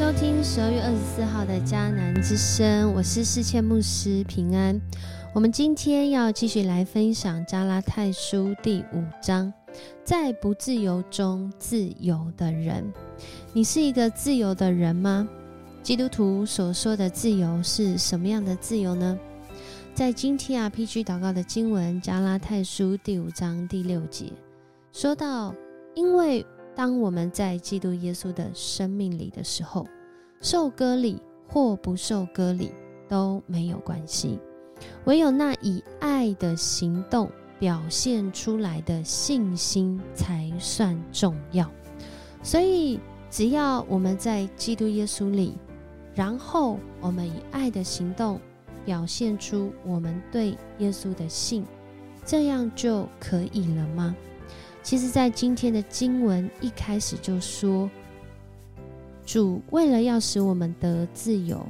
收听十二月二十四号的迦南之声，我是世谦牧师平安。我们今天要继续来分享加拉太书第五章，在不自由中自由的人，你是一个自由的人吗？基督徒所说的自由是什么样的自由呢？在今天 RPG 祷告的经文加拉太书第五章第六节，说到，因为。当我们在基督耶稣的生命里的时候，受割礼或不受割礼都没有关系，唯有那以爱的行动表现出来的信心才算重要。所以，只要我们在基督耶稣里，然后我们以爱的行动表现出我们对耶稣的信，这样就可以了吗？其实，在今天的经文一开始就说，主为了要使我们得自由，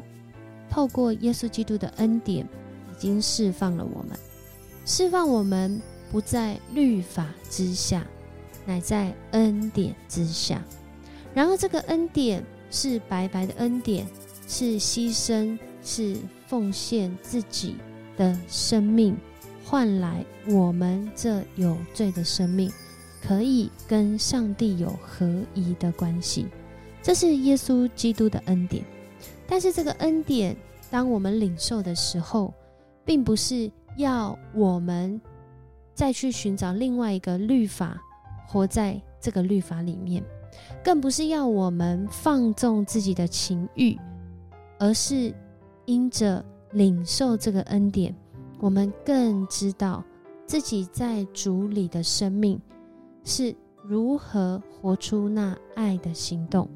透过耶稣基督的恩典，已经释放了我们，释放我们不在律法之下，乃在恩典之下。然而，这个恩典是白白的恩典，是牺牲，是奉献自己的生命，换来我们这有罪的生命。可以跟上帝有合一的关系，这是耶稣基督的恩典。但是这个恩典，当我们领受的时候，并不是要我们再去寻找另外一个律法，活在这个律法里面，更不是要我们放纵自己的情欲，而是因着领受这个恩典，我们更知道自己在主里的生命。是如何活出那爱的行动，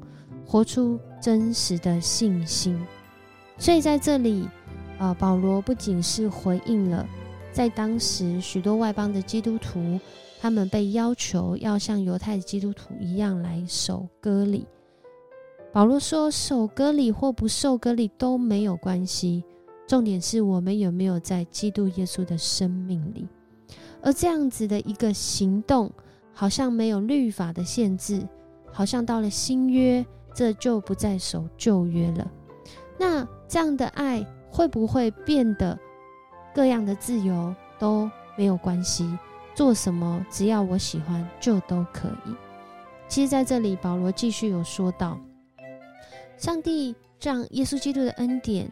活出真实的信心。所以在这里，啊，保罗不仅是回应了在当时许多外邦的基督徒，他们被要求要像犹太基督徒一样来守割礼。保罗说，守割礼或不受割礼都没有关系，重点是我们有没有在基督耶稣的生命里，而这样子的一个行动。好像没有律法的限制，好像到了新约，这就不再守旧约了。那这样的爱会不会变得各样的自由都没有关系？做什么只要我喜欢就都可以？其实，在这里，保罗继续有说到，上帝让耶稣基督的恩典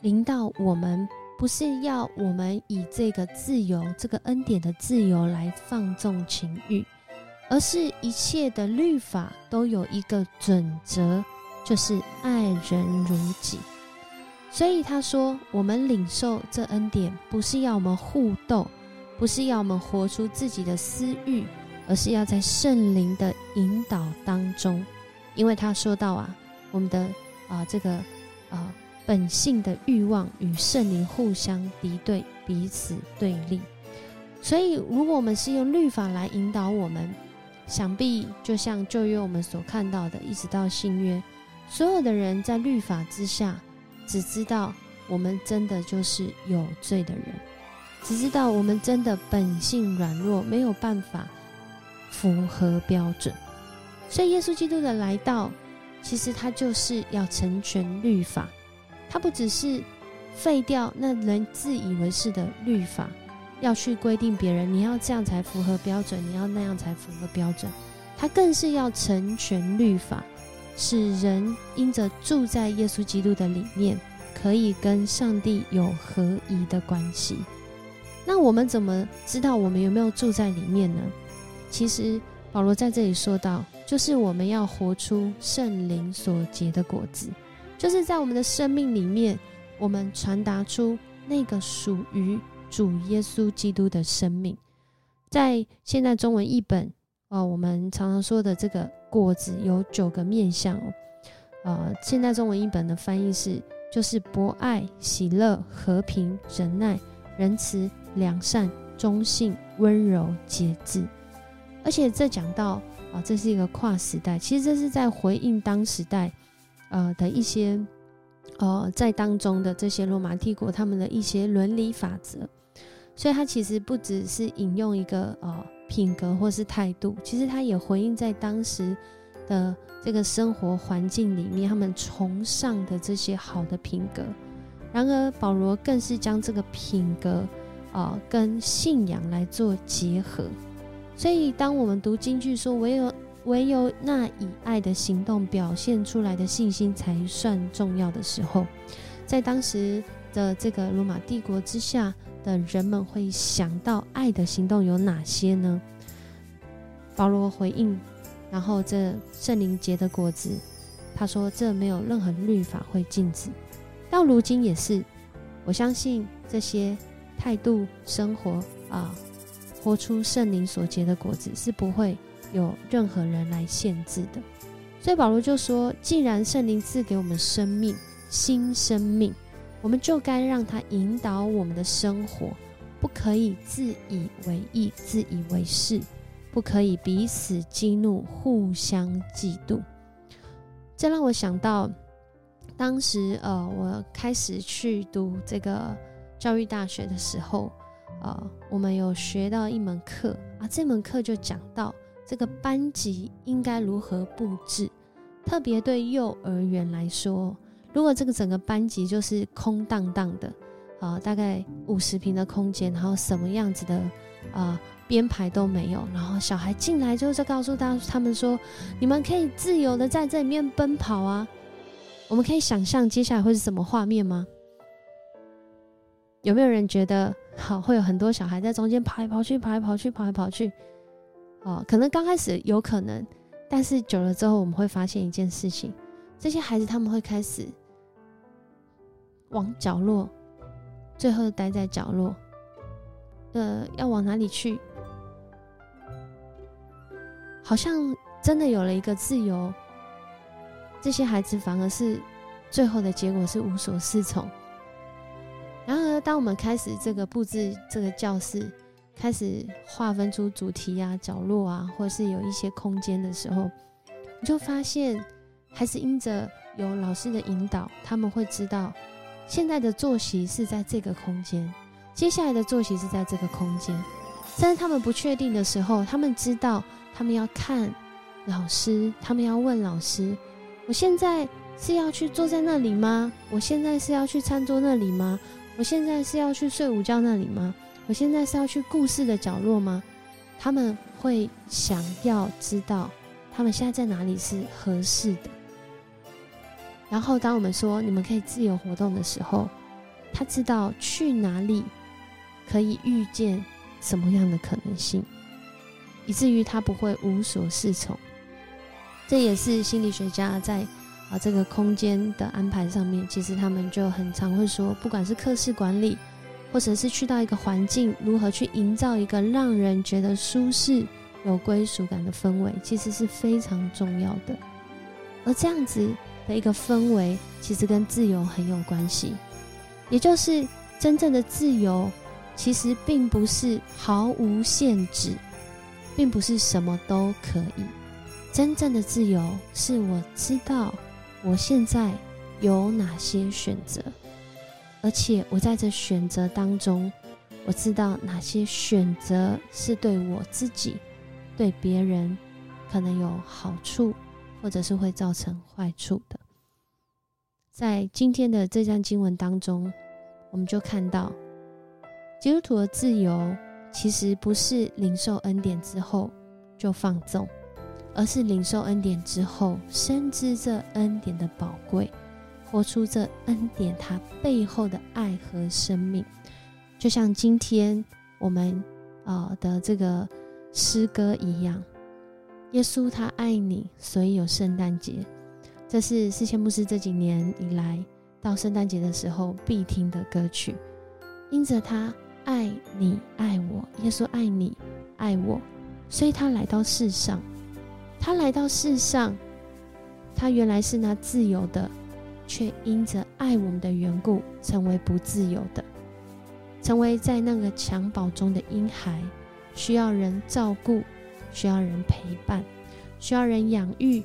临到我们。不是要我们以这个自由、这个恩典的自由来放纵情欲，而是一切的律法都有一个准则，就是爱人如己。所以他说，我们领受这恩典，不是要我们互斗，不是要我们活出自己的私欲，而是要在圣灵的引导当中。因为他说到啊，我们的啊这个啊。本性的欲望与圣灵互相敌对，彼此对立。所以，如果我们是用律法来引导我们，想必就像旧约我们所看到的，一直到新约，所有的人在律法之下，只知道我们真的就是有罪的人，只知道我们真的本性软弱，没有办法符合标准。所以，耶稣基督的来到，其实他就是要成全律法。他不只是废掉那人自以为是的律法，要去规定别人你要这样才符合标准，你要那样才符合标准。他更是要成全律法，使人因着住在耶稣基督的里面，可以跟上帝有合一的关系。那我们怎么知道我们有没有住在里面呢？其实保罗在这里说到，就是我们要活出圣灵所结的果子。就是在我们的生命里面，我们传达出那个属于主耶稣基督的生命。在现在中文译本，哦，我们常常说的这个果子有九个面相哦。呃，现在中文译本的翻译是，就是博爱、喜乐、和平、忍耐、仁慈、良善、忠信、温柔、节制。而且这讲到啊，这是一个跨时代，其实这是在回应当时代。呃的一些，呃，在当中的这些罗马帝国他们的一些伦理法则，所以它其实不只是引用一个呃品格或是态度，其实它也回应在当时的这个生活环境里面，他们崇尚的这些好的品格。然而，保罗更是将这个品格啊跟信仰来做结合。所以，当我们读京剧说“唯有唯有那以爱的行动表现出来的信心才算重要的时候”，在当时的这个罗马帝国之下的人们会想到爱的行动有哪些呢？保罗回应。然后这圣灵结的果子，他说这没有任何律法会禁止，到如今也是。我相信这些态度生活啊，活出圣灵所结的果子是不会有任何人来限制的。所以保罗就说，既然圣灵赐给我们生命，新生命，我们就该让他引导我们的生活，不可以自以为意，自以为是。不可以彼此激怒，互相嫉妒。这让我想到，当时呃，我开始去读这个教育大学的时候，呃，我们有学到一门课啊，这门课就讲到这个班级应该如何布置。特别对幼儿园来说，如果这个整个班级就是空荡荡的，啊，大概五十平的空间，然后什么样子的啊？编排都没有，然后小孩进来之后就告诉他他们说：“你们可以自由的在这里面奔跑啊！”我们可以想象接下来会是什么画面吗？有没有人觉得好会有很多小孩在中间跑来跑去，跑来跑去，跑来跑去？哦，可能刚开始有可能，但是久了之后我们会发现一件事情：这些孩子他们会开始往角落，最后待在角落。呃，要往哪里去？好像真的有了一个自由，这些孩子反而是最后的结果是无所适从。然而，当我们开始这个布置这个教室，开始划分出主题啊、角落啊，或是有一些空间的时候，你就发现，还是因着有老师的引导，他们会知道现在的坐席是在这个空间，接下来的坐席是在这个空间。但是他们不确定的时候，他们知道。他们要看老师，他们要问老师：“我现在是要去坐在那里吗？我现在是要去餐桌那里吗？我现在是要去睡午觉那里吗？我现在是要去故事的角落吗？”他们会想要知道他们现在在哪里是合适的。然后，当我们说你们可以自由活动的时候，他知道去哪里可以遇见什么样的可能性。以至于他不会无所适从，这也是心理学家在啊这个空间的安排上面，其实他们就很常会说，不管是课室管理，或者是去到一个环境，如何去营造一个让人觉得舒适、有归属感的氛围，其实是非常重要的。而这样子的一个氛围，其实跟自由很有关系，也就是真正的自由，其实并不是毫无限制。并不是什么都可以。真正的自由是我知道我现在有哪些选择，而且我在这选择当中，我知道哪些选择是对我自己、对别人可能有好处，或者是会造成坏处的。在今天的这段经文当中，我们就看到基督徒的自由。其实不是领受恩典之后就放纵，而是领受恩典之后深知这恩典的宝贵，活出这恩典它背后的爱和生命。就像今天我们啊的这个诗歌一样，耶稣他爱你，所以有圣诞节。这是四千牧师这几年以来到圣诞节的时候必听的歌曲，因着他。爱你，爱我，耶稣爱你，爱我，所以他来到世上。他来到世上，他原来是那自由的，却因着爱我们的缘故，成为不自由的，成为在那个襁褓中的婴孩，需要人照顾，需要人陪伴，需要人养育。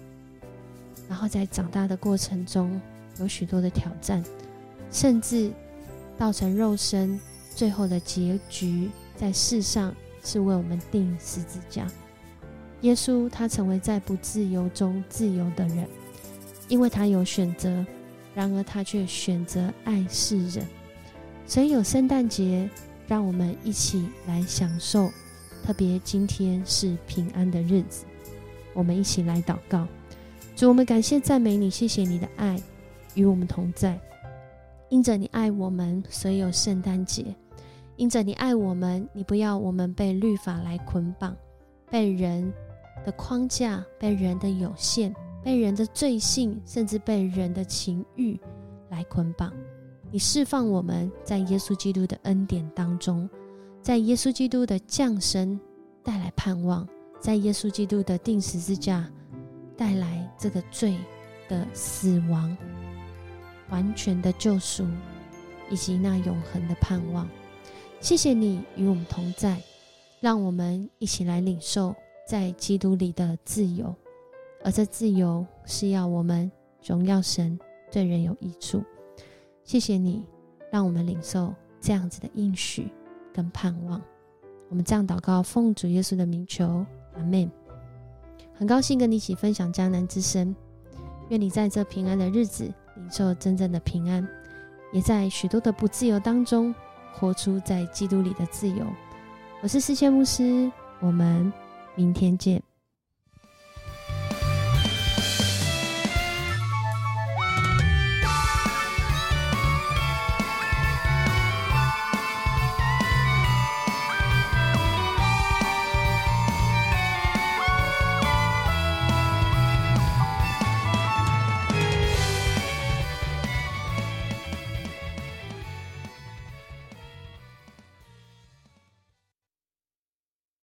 然后在长大的过程中，有许多的挑战，甚至造成肉身。最后的结局在世上是为我们定十字架，耶稣他成为在不自由中自由的人，因为他有选择，然而他却选择爱世人。所以有圣诞节，让我们一起来享受。特别今天是平安的日子，我们一起来祷告。主，我们感谢赞美你，谢谢你的爱与我们同在。因着你爱我们，所以有圣诞节；因着你爱我们，你不要我们被律法来捆绑，被人的框架、被人的有限、被人的罪性，甚至被人的情欲来捆绑。你释放我们在耶稣基督的恩典当中。在耶稣基督的降生带来盼望，在耶稣基督的定十字架带来这个罪的死亡、完全的救赎，以及那永恒的盼望。谢谢你与我们同在，让我们一起来领受在基督里的自由，而这自由是要我们荣耀神，对人有益处。谢谢你，让我们领受这样子的应许。跟盼望，我们这样祷告，奉主耶稣的名求，阿门。很高兴跟你一起分享迦南之声，愿你在这平安的日子领受真正的平安，也在许多的不自由当中活出在基督里的自由。我是世界牧师，我们明天见。